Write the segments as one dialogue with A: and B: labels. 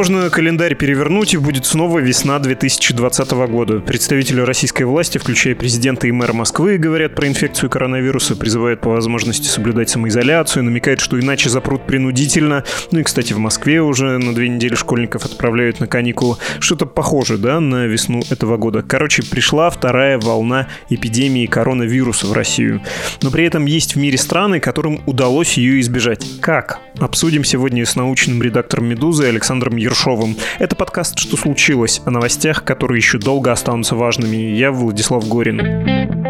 A: Можно календарь перевернуть, и будет снова весна 2020 года. Представители российской власти, включая президента и мэра Москвы, говорят про инфекцию коронавируса, призывают по возможности соблюдать самоизоляцию, намекают, что иначе запрут принудительно. Ну и, кстати, в Москве уже на две недели школьников отправляют на каникулы. Что-то похоже, да, на весну этого года. Короче, пришла вторая волна эпидемии коронавируса в Россию. Но при этом есть в мире страны, которым удалось ее избежать. Как? Обсудим сегодня с научным редактором «Медузы» Александром Ершовым. Это подкаст «Что случилось?» о новостях, которые еще долго останутся важными. Я Владислав Горин.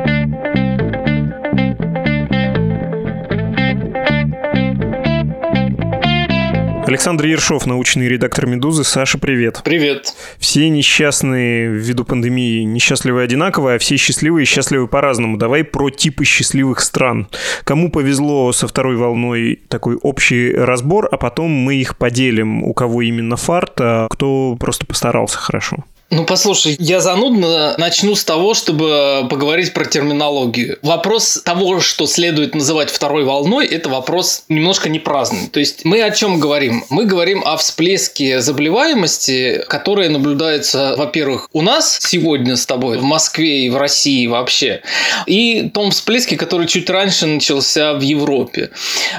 A: Александр Ершов, научный редактор «Медузы». Саша, привет.
B: Привет.
A: Все несчастные ввиду пандемии несчастливы одинаково, а все счастливые счастливы по-разному. Давай про типы счастливых стран. Кому повезло со второй волной такой общий разбор, а потом мы их поделим, у кого именно фарт, а кто просто постарался хорошо.
B: Ну, послушай, я занудно начну с того, чтобы поговорить про терминологию. Вопрос того, что следует называть второй волной, это вопрос немножко не праздный. То есть мы о чем говорим? Мы говорим о всплеске заболеваемости, которая наблюдается, во-первых, у нас сегодня с тобой, в Москве и в России вообще, и том всплеске, который чуть раньше начался в Европе.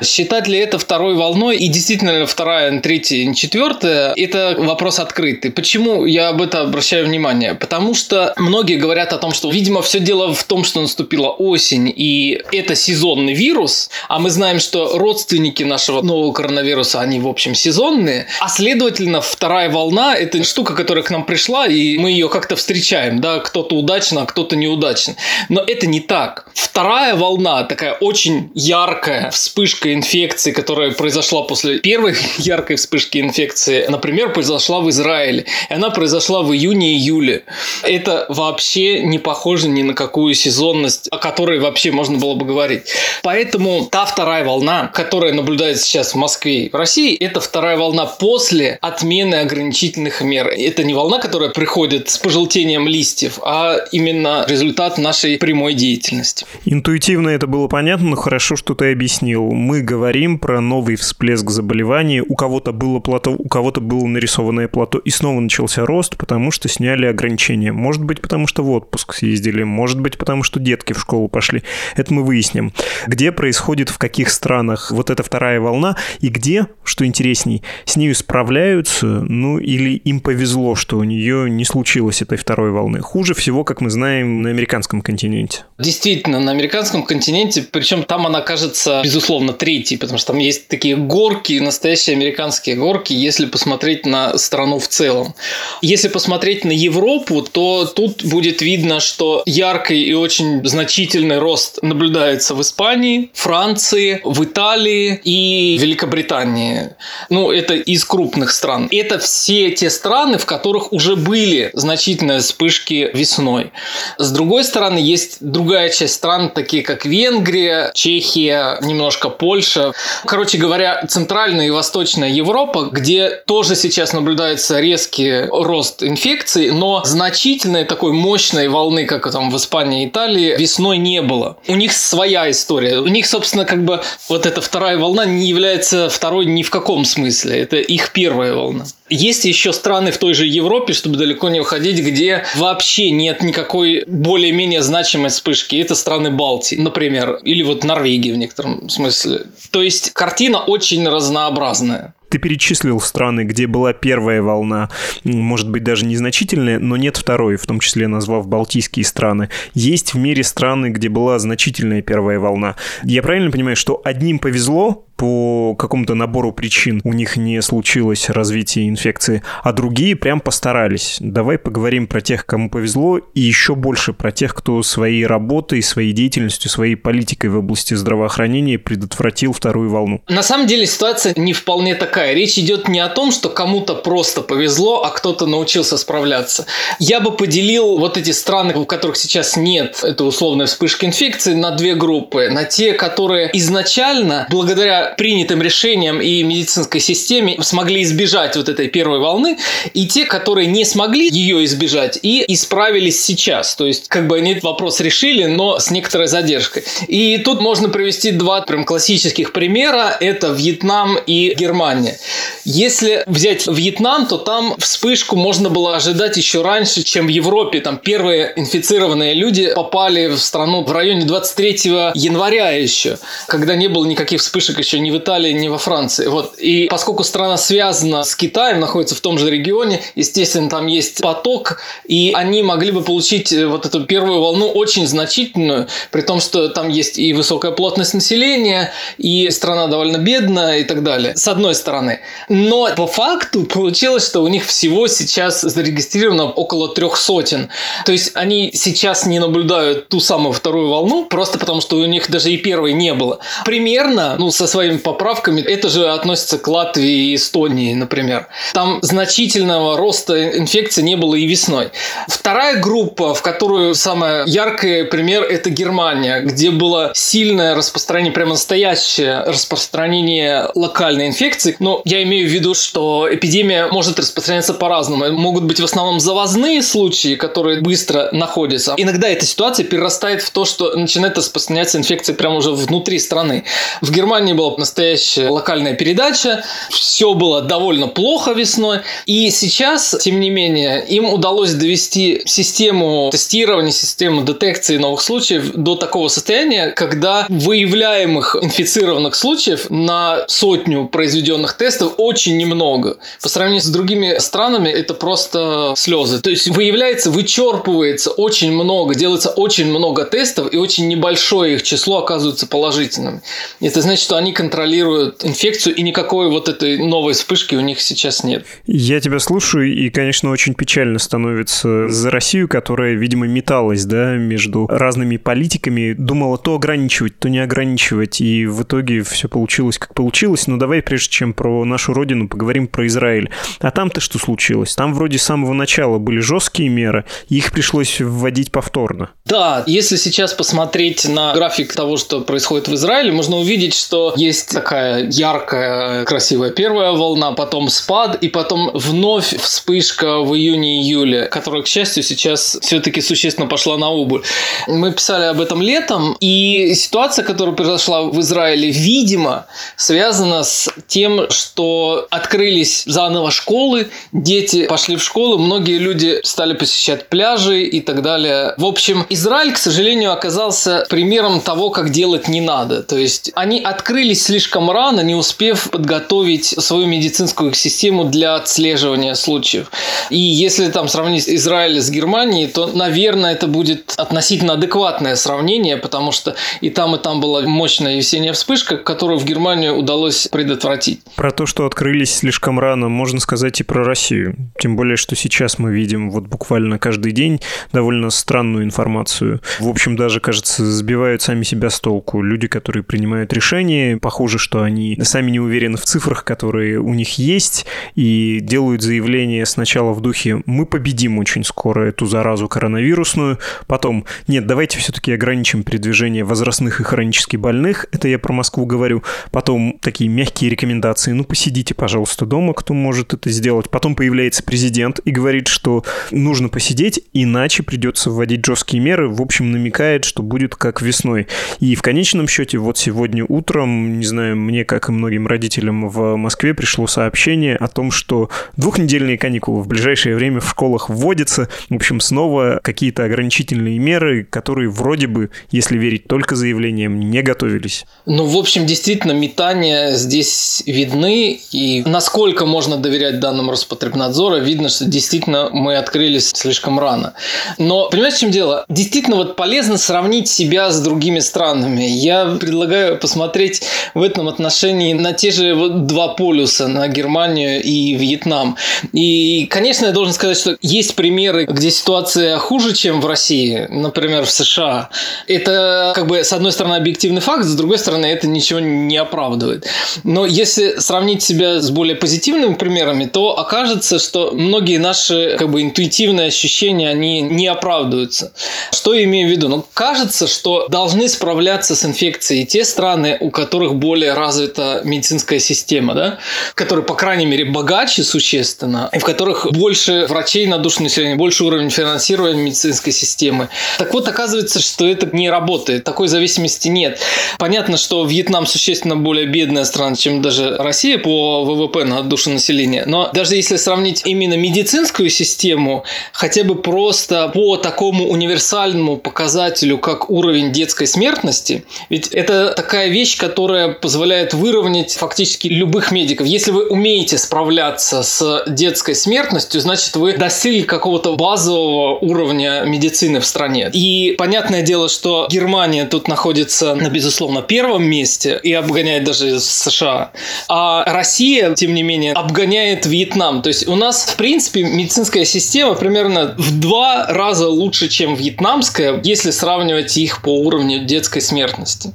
B: Считать ли это второй волной, и действительно вторая, третья, четвертая, это вопрос открытый. Почему я об этом обращаю внимание? Потому что многие говорят о том, что, видимо, все дело в том, что наступила осень, и это сезонный вирус, а мы знаем, что родственники нашего нового коронавируса, они, в общем, сезонные, а следовательно, вторая волна – это штука, которая к нам пришла, и мы ее как-то встречаем, да, кто-то удачно, а кто-то неудачно. Но это не так. Вторая волна, такая очень яркая вспышка инфекции, которая произошла после первой яркой вспышки инфекции, например, произошла в Израиле. И она произошла в июне июне-июле. Это вообще не похоже ни на какую сезонность, о которой вообще можно было бы говорить. Поэтому та вторая волна, которая наблюдается сейчас в Москве и в России, это вторая волна после отмены ограничительных мер. Это не волна, которая приходит с пожелтением листьев, а именно результат нашей прямой деятельности.
A: Интуитивно это было понятно, но хорошо, что ты объяснил. Мы говорим про новый всплеск заболеваний. У кого-то было плато, у кого-то было нарисованное плато, и снова начался рост, потому что что сняли ограничения. Может быть, потому что в отпуск съездили, может быть, потому что детки в школу пошли. Это мы выясним. Где происходит, в каких странах вот эта вторая волна, и где, что интересней, с нею справляются, ну или им повезло, что у нее не случилось этой второй волны. Хуже всего, как мы знаем, на американском континенте.
B: Действительно, на американском континенте, причем там она кажется, безусловно, третьей, потому что там есть такие горки, настоящие американские горки, если посмотреть на страну в целом. Если посмотреть посмотреть на Европу, то тут будет видно, что яркий и очень значительный рост наблюдается в Испании, Франции, в Италии и Великобритании. Ну, это из крупных стран. Это все те страны, в которых уже были значительные вспышки весной. С другой стороны, есть другая часть стран, такие как Венгрия, Чехия, немножко Польша. Короче говоря, Центральная и Восточная Европа, где тоже сейчас наблюдается резкий рост инфекций, инфекции, но значительной такой мощной волны, как там в Испании и Италии, весной не было. У них своя история. У них, собственно, как бы вот эта вторая волна не является второй ни в каком смысле. Это их первая волна. Есть еще страны в той же Европе, чтобы далеко не уходить, где вообще нет никакой более-менее значимой вспышки. Это страны Балтии, например, или вот Норвегия в некотором смысле. То есть картина очень разнообразная.
A: Ты перечислил страны, где была первая волна, может быть, даже незначительная, но нет второй, в том числе назвав Балтийские страны. Есть в мире страны, где была значительная первая волна. Я правильно понимаю, что одним повезло, по какому-то набору причин у них не случилось развитие инфекции, а другие прям постарались. Давай поговорим про тех, кому повезло, и еще больше про тех, кто своей работой, своей деятельностью, своей политикой в области здравоохранения предотвратил вторую волну.
B: На самом деле ситуация не вполне такая. Речь идет не о том, что кому-то просто повезло, а кто-то научился справляться. Я бы поделил вот эти страны, у которых сейчас нет этой условной вспышки инфекции, на две группы. На те, которые изначально, благодаря принятым решениям и медицинской системе смогли избежать вот этой первой волны, и те, которые не смогли ее избежать и исправились сейчас. То есть, как бы они этот вопрос решили, но с некоторой задержкой. И тут можно привести два прям классических примера. Это Вьетнам и Германия. Если взять Вьетнам, то там вспышку можно было ожидать еще раньше, чем в Европе. Там первые инфицированные люди попали в страну в районе 23 января еще, когда не было никаких вспышек еще ни в Италии, ни во Франции. Вот. И поскольку страна связана с Китаем, находится в том же регионе, естественно, там есть поток, и они могли бы получить э, вот эту первую волну очень значительную, при том, что там есть и высокая плотность населения, и страна довольно бедная и так далее, с одной стороны. Но по факту получилось, что у них всего сейчас зарегистрировано около трех сотен. То есть они сейчас не наблюдают ту самую вторую волну, просто потому что у них даже и первой не было. Примерно, ну, со своими поправками, это же относится к Латвии и Эстонии, например. Там значительного роста инфекции не было и весной. Вторая группа, в которую самый яркий пример, это Германия, где было сильное распространение, прямо настоящее распространение локальной инфекции. Но я имею в виду, что эпидемия может распространяться по-разному. Могут быть в основном завозные случаи, которые быстро находятся. Иногда эта ситуация перерастает в то, что начинает распространяться инфекция прямо уже внутри страны. В Германии была настоящая локальная передача, все было довольно плохо весной, и сейчас, тем не менее, им удалось довести систему тестирования, систему детекции новых случаев до такого состояния, когда выявляемых инфицированных случаев на сотню произведенных тестов очень немного. По сравнению с другими странами это просто слезы. То есть выявляется, вычерпывается очень много, делается очень много тестов, и очень небольшое их число оказывается положительным. Это значит, что они контролируют инфекцию, и никакой вот этой новой вспышки у них сейчас нет.
A: Я тебя слушаю, и, конечно, очень печально становится за Россию, которая, видимо, металась, да, между разными политиками, думала то ограничивать, то не ограничивать, и в итоге все получилось, как получилось. Но давай, прежде чем про нашу родину, поговорим про Израиль. А там-то что случилось? Там вроде с самого начала были жесткие меры, их пришлось вводить повторно.
B: Да, если сейчас посмотреть на график того, что происходит в Израиле, можно увидеть, что есть такая яркая, красивая первая волна, потом спад, и потом вновь вспышка в июне-июле, которая, к счастью, сейчас все-таки существенно пошла на убыль. Мы писали об этом летом, и ситуация, которая произошла в Израиле, видимо, связана с тем, что открылись заново школы, дети пошли в школу, многие люди стали посещать пляжи и так далее. В общем, Израиль, к сожалению, оказался примером того, как делать не надо. То есть они открылись слишком рано, не успев подготовить свою медицинскую систему для отслеживания случаев. И если там сравнить Израиль с Германией, то, наверное, это будет относительно адекватное сравнение, потому что и там, и там была мощная весенняя вспышка, которую в Германию удалось предотвратить.
A: Про то, что открылись слишком рано, можно сказать и про Россию. Тем более, что сейчас мы видим вот буквально каждый день довольно странную информацию. В общем, даже, кажется, сбивают сами себя с толку. Люди, которые принимают решения, похоже, что они сами не уверены в цифрах, которые у них есть, и делают заявление сначала в духе «мы победим очень скоро эту заразу коронавирусную», потом «нет, давайте все-таки ограничим передвижение возрастных и хронически больных», это я про Москву говорю, потом такие мягкие рекомендации. «ну посидите, пожалуйста, дома, кто может это сделать», потом появляется президент и говорит, что нужно посидеть, иначе придется вводить жесткие меры, в общем, намекает, что будет как весной. И в конечном счете, вот сегодня утром, не знаю, мне, как и многим родителям в Москве, пришло сообщение о том, что двухнедельные каникулы в ближайшее время в школах вводятся. В общем, снова какие-то ограничительные меры, которые вроде бы, если верить только заявлениям, не готовились.
B: Ну, в общем, действительно, метания здесь видны. И насколько можно доверять данным Роспотребнадзора, видно, что действительно мы открылись слишком рано. Но, понимаете, в чем дело? Действительно, вот полезно сравнить себя с другими странами. Я предлагаю посмотреть в этом отношении на те же два полюса, на Германию и Вьетнам. И, конечно, я должен сказать, что есть примеры, где ситуация хуже, чем в России, например, в США. Это, как бы, с одной стороны, объективный факт, с другой стороны, это ничего не оправдывает. Но если сравнить себя с более позитивными примерами, то окажется, что многие наши, как бы, интуитивные ощущения, они не оправдываются. Что я имею в виду? Ну, кажется, что должны справляться с инфекцией те страны, у которых более развита медицинская система, да? которые, по крайней мере, богаче существенно, и в которых больше врачей на душу населения, больше уровень финансирования медицинской системы. Так вот, оказывается, что это не работает. Такой зависимости нет. Понятно, что Вьетнам существенно более бедная страна, чем даже Россия по ВВП на душу населения. Но даже если сравнить именно медицинскую систему, хотя бы просто по такому универсальному показателю, как уровень детской смертности, ведь это такая вещь, которая позволяет выровнять фактически любых медиков. Если вы умеете справляться с детской смертностью, значит вы достигли какого-то базового уровня медицины в стране. И понятное дело, что Германия тут находится на, безусловно, первом месте и обгоняет даже США. А Россия, тем не менее, обгоняет Вьетнам. То есть у нас, в принципе, медицинская система примерно в два раза лучше, чем вьетнамская, если сравнивать их по уровню детской смертности.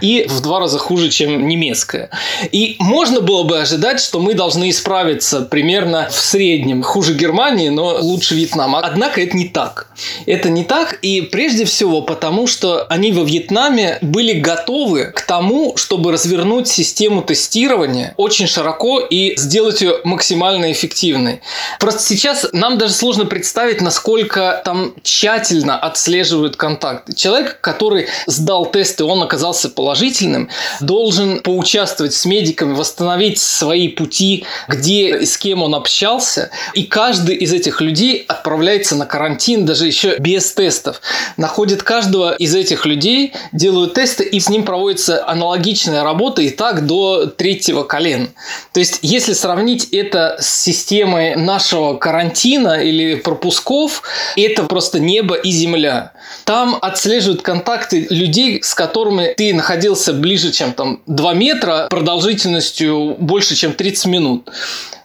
B: И в два раза хуже, чем немецкая. И можно было бы ожидать, что мы должны исправиться примерно в среднем. Хуже Германии, но лучше Вьетнама. Однако это не так. Это не так, и прежде всего потому, что они во Вьетнаме были готовы к тому, чтобы развернуть систему тестирования очень широко и сделать ее максимально эффективной. Просто сейчас нам даже сложно представить, насколько там тщательно отслеживают контакты. Человек, который сдал тест и он оказался положительным, должен поучаствовать с медиками, восстановить свои пути, где и с кем он общался. И каждый из этих людей отправляется на карантин, даже еще без тестов. Находят каждого из этих людей, делают тесты, и с ним проводится аналогичная работа и так до третьего колена. То есть, если сравнить это с системой нашего карантина или пропусков, это просто небо и земля. Там отслеживают контакты людей, с которыми ты находился ближе, чем там 2 метра, продолжительностью больше, чем 30 минут.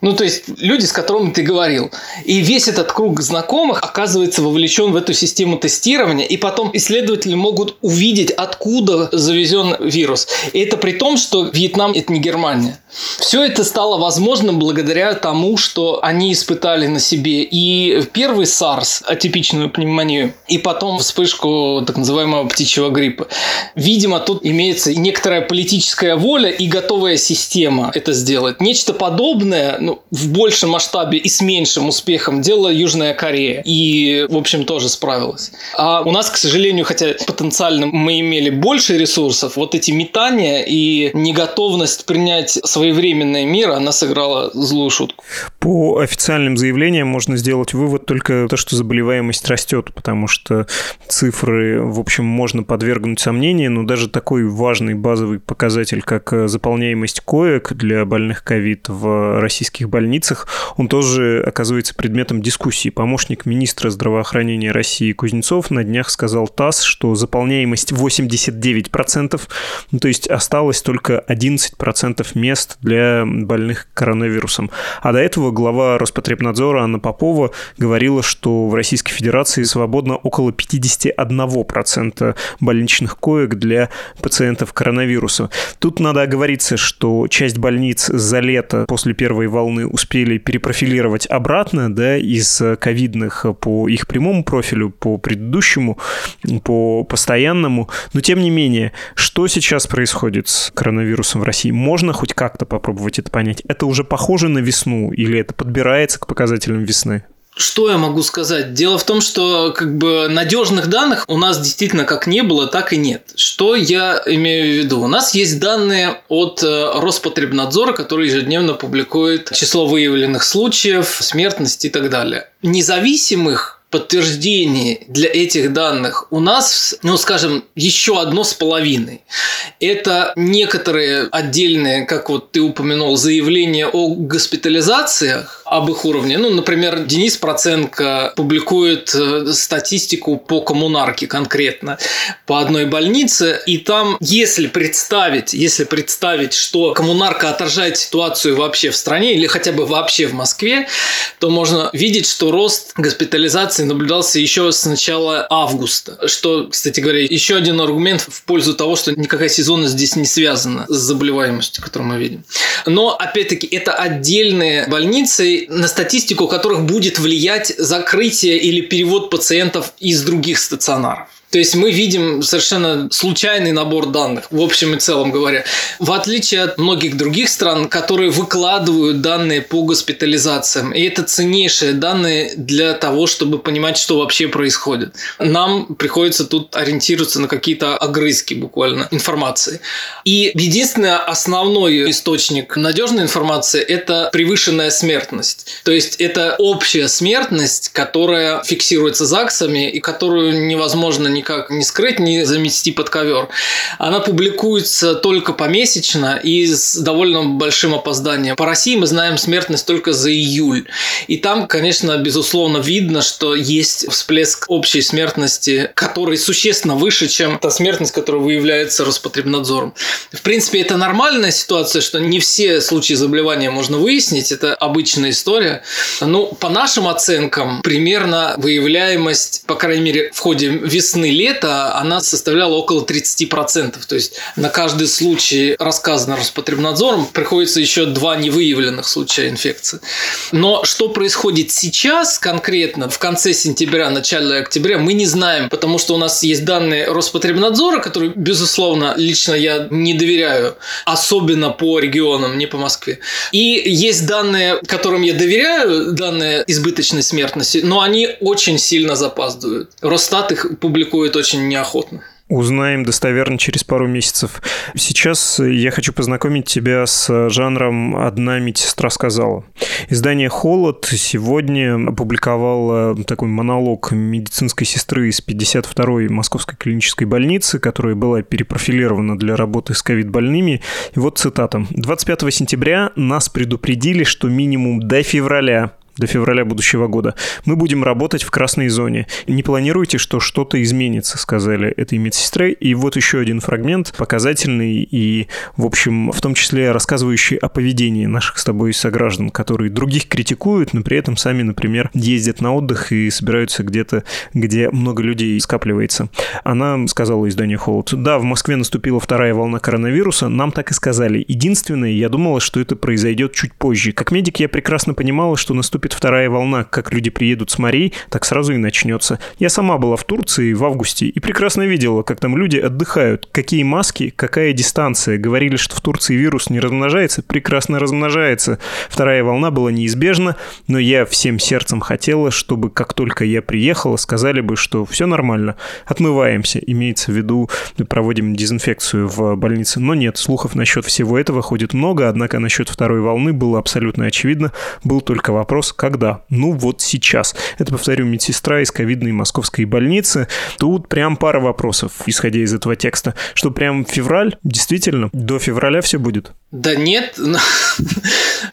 B: Ну, то есть люди, с которыми ты говорил. И весь этот круг знакомых оказывается вовлечен в эту систему тестирования, и потом исследователи могут увидеть, откуда завезен вирус. И это при том, что Вьетнам – это не Германия. Все это стало возможным благодаря тому, что они испытали на себе и первый SARS, атипичную пневмонию, и потом вспышку так называемого птичьего гриппа. Видимо, тут имеется некоторая политическая воля и готовая система это сделать. Нечто подобное, ну, ну, в большем масштабе и с меньшим успехом делала Южная Корея. И, в общем, тоже справилась. А у нас, к сожалению, хотя потенциально мы имели больше ресурсов, вот эти метания и неготовность принять своевременные меры, она сыграла злую шутку.
A: По официальным заявлениям можно сделать вывод только то, что заболеваемость растет, потому что цифры, в общем, можно подвергнуть сомнению, но даже такой важный базовый показатель, как заполняемость коек для больных ковид в российских российских больницах, он тоже оказывается предметом дискуссии. Помощник министра здравоохранения России Кузнецов на днях сказал ТАСС, что заполняемость 89%, ну, то есть осталось только 11% мест для больных коронавирусом. А до этого глава Роспотребнадзора Анна Попова говорила, что в Российской Федерации свободно около 51% больничных коек для пациентов коронавируса. Тут надо оговориться, что часть больниц за лето после первой волны волны успели перепрофилировать обратно, да, из ковидных по их прямому профилю, по предыдущему, по постоянному. Но тем не менее, что сейчас происходит с коронавирусом в России? Можно хоть как-то попробовать это понять? Это уже похоже на весну или это подбирается к показателям весны?
B: Что я могу сказать? Дело в том, что как бы надежных данных у нас действительно как не было, так и нет. Что я имею в виду? У нас есть данные от э, Роспотребнадзора, который ежедневно публикует число выявленных случаев, смертность и так далее. Независимых подтверждений для этих данных у нас, ну, скажем, еще одно с половиной. Это некоторые отдельные, как вот ты упомянул, заявления о госпитализациях, об их уровне. Ну, например, Денис Проценко публикует э, статистику по коммунарке конкретно по одной больнице, и там, если представить, если представить, что коммунарка отражает ситуацию вообще в стране или хотя бы вообще в Москве, то можно видеть, что рост госпитализации наблюдался еще с начала августа, что, кстати говоря, еще один аргумент в пользу того, что никакая сезонность здесь не связана с заболеваемостью, которую мы видим. Но, опять-таки, это отдельные больницы, на статистику которых будет влиять закрытие или перевод пациентов из других стационаров. То есть мы видим совершенно случайный набор данных, в общем и целом говоря. В отличие от многих других стран, которые выкладывают данные по госпитализациям. И это ценнейшие данные для того, чтобы понимать, что вообще происходит. Нам приходится тут ориентироваться на какие-то огрызки буквально информации. И единственный основной источник надежной информации – это превышенная смертность. То есть это общая смертность, которая фиксируется ЗАГСами и которую невозможно никак не скрыть, не замести под ковер. Она публикуется только помесячно и с довольно большим опозданием. По России мы знаем смертность только за июль. И там, конечно, безусловно, видно, что есть всплеск общей смертности, который существенно выше, чем та смертность, которая выявляется Роспотребнадзором. В принципе, это нормальная ситуация, что не все случаи заболевания можно выяснить. Это обычная история. Ну, по нашим оценкам, примерно выявляемость, по крайней мере, в ходе весны-лета, она составляла около 30%. То есть на каждый случай, рассказанный Роспотребнадзором, приходится еще два невыявленных случая инфекции. Но что происходит сейчас конкретно, в конце сентября, начале октября, мы не знаем, потому что у нас есть данные Роспотребнадзора, которые, безусловно, лично я не доверяю, особенно по регионам, не по Москве. И есть данные, которым я доверяю, данные избыточной смертности, но они очень сильно запаздывают. Росстат их публикует очень неохотно.
A: Узнаем достоверно через пару месяцев. Сейчас я хочу познакомить тебя с жанром «Одна медсестра сказала». Издание «Холод» сегодня опубликовало такой монолог медицинской сестры из 52-й Московской клинической больницы, которая была перепрофилирована для работы с ковид-больными. И вот цитата. «25 сентября нас предупредили, что минимум до февраля до февраля будущего года. Мы будем работать в красной зоне. Не планируйте, что что-то изменится, сказали этой медсестре. И вот еще один фрагмент, показательный и, в общем, в том числе рассказывающий о поведении наших с тобой сограждан, которые других критикуют, но при этом сами, например, ездят на отдых и собираются где-то, где много людей скапливается. Она сказала изданию Холод, да, в Москве наступила вторая волна коронавируса, нам так и сказали. Единственное, я думала, что это произойдет чуть позже. Как медик я прекрасно понимала, что наступит наступит вторая волна, как люди приедут с морей, так сразу и начнется. Я сама была в Турции в августе и прекрасно видела, как там люди отдыхают. Какие маски, какая дистанция. Говорили, что в Турции вирус не размножается, прекрасно размножается. Вторая волна была неизбежна, но я всем сердцем хотела, чтобы как только я приехала, сказали бы, что все нормально, отмываемся, имеется в виду, проводим дезинфекцию в больнице. Но нет, слухов насчет всего этого ходит много, однако насчет второй волны было абсолютно очевидно. Был только вопрос, когда? Ну вот сейчас. Это, повторю, медсестра из ковидной московской больницы. Тут прям пара вопросов, исходя из этого текста. Что прям февраль? Действительно? До февраля все будет?
B: Да нет.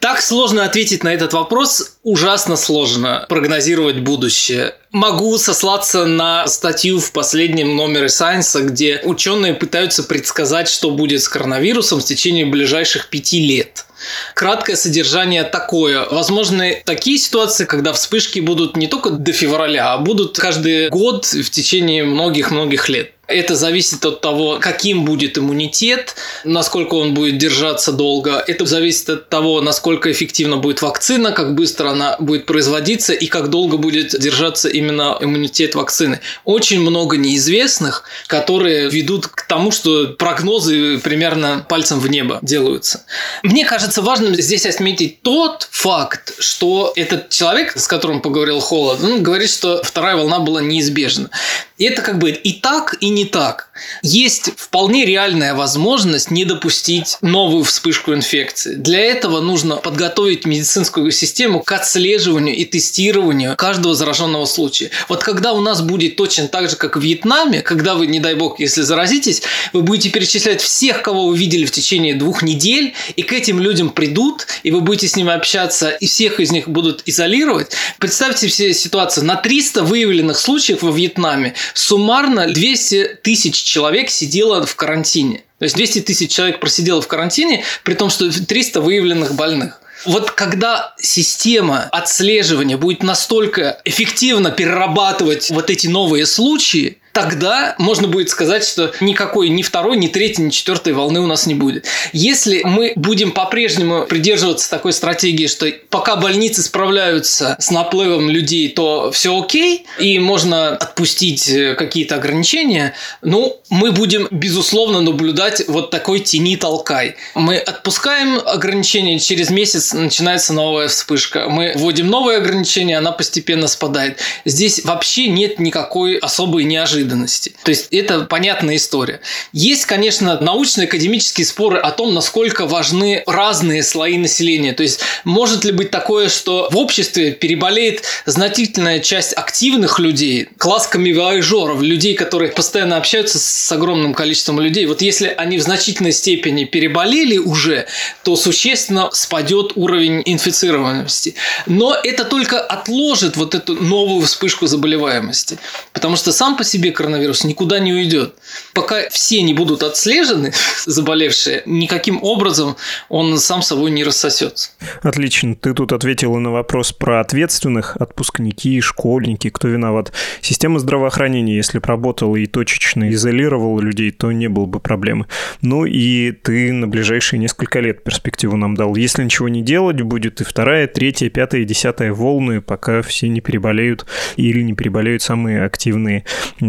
B: Так сложно ответить на этот вопрос. Ужасно сложно прогнозировать будущее. Могу сослаться на статью в последнем номере Science, где ученые пытаются предсказать, что будет с коронавирусом в течение ближайших пяти лет. Краткое содержание такое. Возможны такие ситуации, когда вспышки будут не только до февраля, а будут каждый год в течение многих-многих лет. Это зависит от того, каким будет иммунитет, насколько он будет держаться долго. Это зависит от того, насколько эффективна будет вакцина, как быстро она будет производиться и как долго будет держаться именно иммунитет вакцины. Очень много неизвестных, которые ведут к тому, что прогнозы примерно пальцем в небо делаются. Мне кажется важным здесь отметить тот факт, что этот человек, с которым поговорил Холод, он говорит, что вторая волна была неизбежна. И это как бы и так, и не так. Есть вполне реальная возможность не допустить новую вспышку инфекции. Для этого нужно подготовить медицинскую систему к отслеживанию и тестированию каждого зараженного случая. Вот когда у нас будет точно так же, как в Вьетнаме, когда вы, не дай бог, если заразитесь, вы будете перечислять всех, кого вы видели в течение двух недель, и к этим людям придут, и вы будете с ними общаться, и всех из них будут изолировать. Представьте себе ситуацию. На 300 выявленных случаев во Вьетнаме суммарно 200 тысяч человек сидело в карантине. То есть 200 тысяч человек просидело в карантине, при том, что 300 выявленных больных. Вот когда система отслеживания будет настолько эффективно перерабатывать вот эти новые случаи, тогда можно будет сказать, что никакой ни второй, ни третьей, ни четвертой волны у нас не будет. Если мы будем по-прежнему придерживаться такой стратегии, что пока больницы справляются с наплывом людей, то все окей, и можно отпустить э, какие-то ограничения, ну, мы будем, безусловно, наблюдать вот такой тени толкай. Мы отпускаем ограничения, через месяц начинается новая вспышка. Мы вводим новые ограничения, она постепенно спадает. Здесь вообще нет никакой особой неожиданности. То есть это понятная история. Есть, конечно, научные академические споры о том, насколько важны разные слои населения. То есть может ли быть такое, что в обществе переболеет значительная часть активных людей, класс камевояжеров, людей, которые постоянно общаются с огромным количеством людей. Вот если они в значительной степени переболели уже, то существенно спадет уровень инфицированности. Но это только отложит вот эту новую вспышку заболеваемости. Потому что сам по себе коронавирус никуда не уйдет. Пока все не будут отслежены, заболевшие, никаким образом он сам собой не рассосется.
A: Отлично. Ты тут ответила на вопрос про ответственных, отпускники, школьники, кто виноват. Система здравоохранения, если бы работала и точечно изолировала людей, то не было бы проблемы. Ну и ты на ближайшие несколько лет перспективу нам дал. Если ничего не делать, будет и вторая, третья, пятая, десятая волны, пока все не переболеют или не переболеют самые активные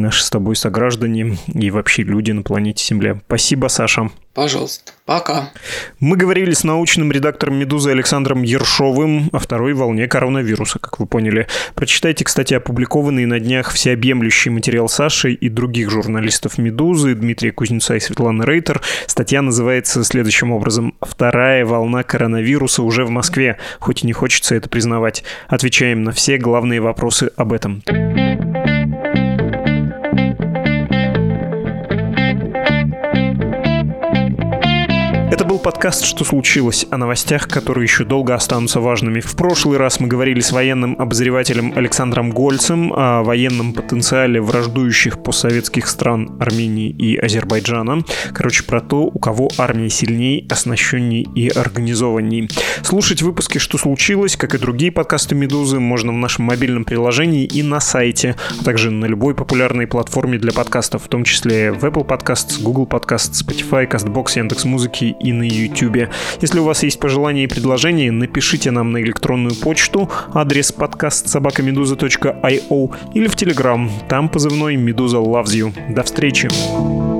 A: наши с тобой сограждане и вообще люди на планете Земля. Спасибо, Саша.
B: Пожалуйста. Пока.
A: Мы говорили с научным редактором «Медузы» Александром Ершовым о второй волне коронавируса, как вы поняли. Прочитайте, кстати, опубликованный на днях всеобъемлющий материал Саши и других журналистов «Медузы» Дмитрия Кузнеца и Светланы Рейтер. Статья называется следующим образом «Вторая волна коронавируса уже в Москве, хоть и не хочется это признавать». Отвечаем на все главные вопросы об этом. Это был подкаст «Что случилось?» о новостях, которые еще долго останутся важными. В прошлый раз мы говорили с военным обозревателем Александром Гольцем о военном потенциале враждующих постсоветских стран Армении и Азербайджана. Короче, про то, у кого армия сильней, оснащенней и организованней. Слушать выпуски «Что случилось?», как и другие подкасты «Медузы» можно в нашем мобильном приложении и на сайте, а также на любой популярной платформе для подкастов, в том числе в Apple Podcasts, Google Podcasts, Spotify, CastBox, Яндекс.Музыки и на YouTube. Если у вас есть пожелания и предложения, напишите нам на электронную почту, адрес подкаст собакамедуза.io или в Telegram, там позывной Медуза Loves You. До встречи!